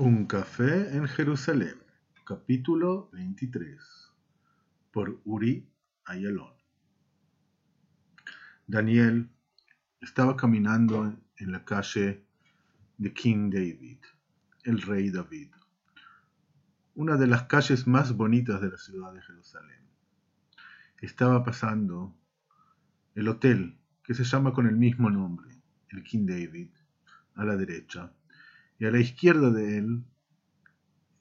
Un café en Jerusalén, capítulo 23, por Uri Ayalon. Daniel estaba caminando en la calle de King David, el rey David, una de las calles más bonitas de la ciudad de Jerusalén. Estaba pasando el hotel que se llama con el mismo nombre, el King David, a la derecha, y a la izquierda de él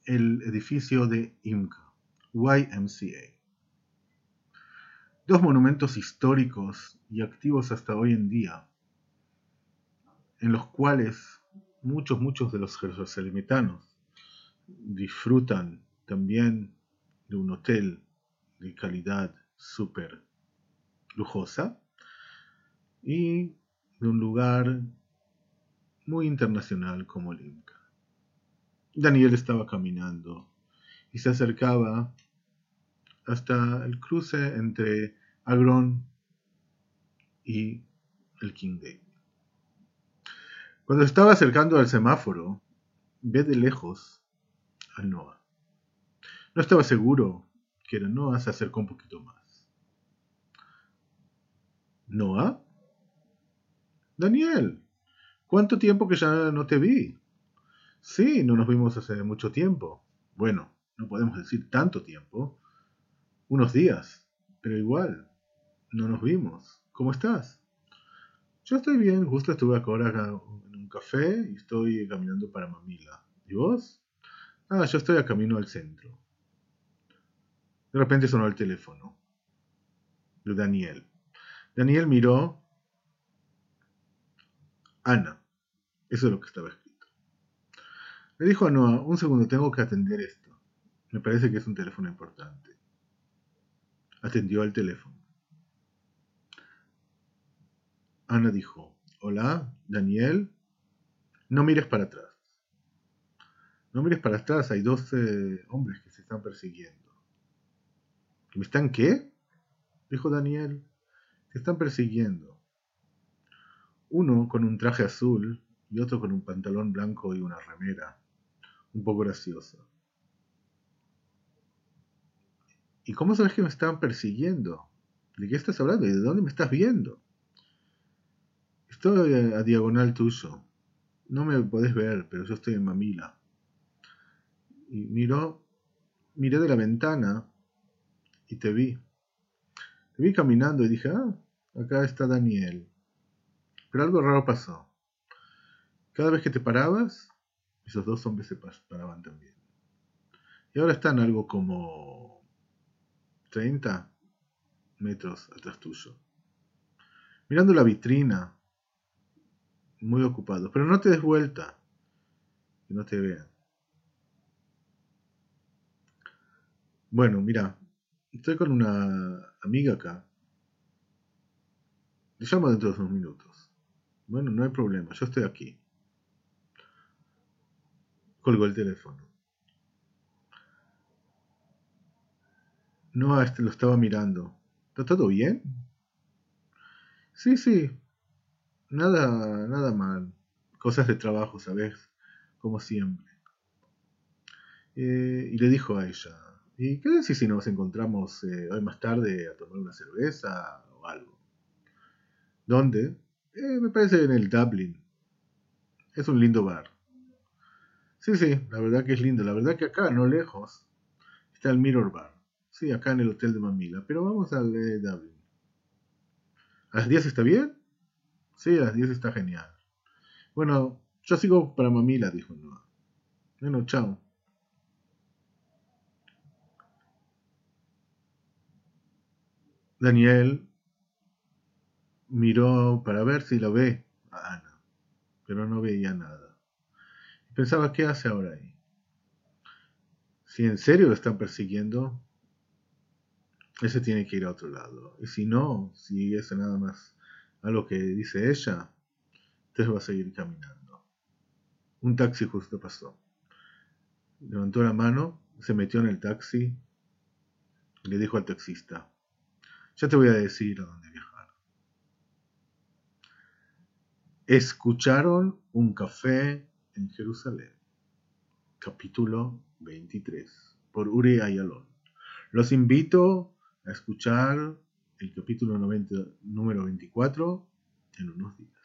el edificio de IMCA, YMCA. Dos monumentos históricos y activos hasta hoy en día, en los cuales muchos, muchos de los jerusalemitanos disfrutan también de un hotel de calidad súper lujosa y de un lugar muy internacional como el Inca. Daniel estaba caminando y se acercaba hasta el cruce entre Agrón y el King David. Cuando estaba acercando al semáforo, ve de lejos a Noah. No estaba seguro que era Noah, se acercó un poquito más. ¿Noah? Daniel, ¿cuánto tiempo que ya no te vi? Sí, no nos vimos hace mucho tiempo. Bueno, no podemos decir tanto tiempo. Unos días, pero igual, no nos vimos. ¿Cómo estás? Yo estoy bien, justo estuve ahora en un café y estoy caminando para Mamila. ¿Y vos? Ah, yo estoy a camino al centro. De repente sonó el teléfono de Daniel. Daniel miró. Ana. Eso es lo que estaba escrito. Le dijo a Noah, un segundo, tengo que atender esto. Me parece que es un teléfono importante. Atendió al teléfono. Ana dijo, hola, Daniel, no mires para atrás. No mires para atrás, hay 12 hombres que se están persiguiendo. ¿Me están qué? Dijo Daniel. Se están persiguiendo. Uno con un traje azul y otro con un pantalón blanco y una remera un poco graciosa. ¿Y cómo sabes que me están persiguiendo? ¿De qué estás hablando? ¿Y de dónde me estás viendo? Estoy a, diagonal tuyo. No me podés ver, pero yo estoy en Mamila. Y miró, miré de la ventana y te vi. Te vi caminando y dije, ah, acá está Daniel. Pero algo raro pasó. Cada vez que te parabas, esos dos hombres se paraban también. Y ahora están algo como 30 metros atrás tuyo. Mirando la vitrina, muy ocupados. Pero no te des vuelta, que no te vean. Bueno, mira, estoy con una amiga acá. Le llamo dentro de unos minutos. Bueno, no hay problema, yo estoy aquí. Colgó el teléfono. No, este lo estaba mirando. ¿Está todo bien? Sí, sí. Nada, nada mal. Cosas de trabajo, ¿sabes? Como siempre. Eh, y le dijo a ella, ¿y qué decís si nos encontramos eh, hoy más tarde a tomar una cerveza o algo? ¿Dónde? Eh, me parece en el Dublin. Es un lindo bar. Sí, sí, la verdad que es lindo. La verdad que acá, no lejos, está el Mirror Bar. Sí, acá en el Hotel de Mamila. Pero vamos al de Dublin. ¿A las 10 está bien? Sí, a las 10 está genial. Bueno, yo sigo para Mamila, dijo Noah. Bueno, chao. Daniel miró para ver si lo ve a Ana, pero no veía nada. Pensaba, ¿qué hace ahora ahí? Si en serio lo están persiguiendo, ese tiene que ir a otro lado. Y si no, si es nada más a lo que dice ella, entonces va a seguir caminando. Un taxi justo pasó. Levantó la mano, se metió en el taxi y le dijo al taxista, ya te voy a decir a dónde viajar. Escucharon un café en Jerusalén. capítulo 23, por Uri Ayalon. Los invito a escuchar el capítulo 90, número 24 en unos días.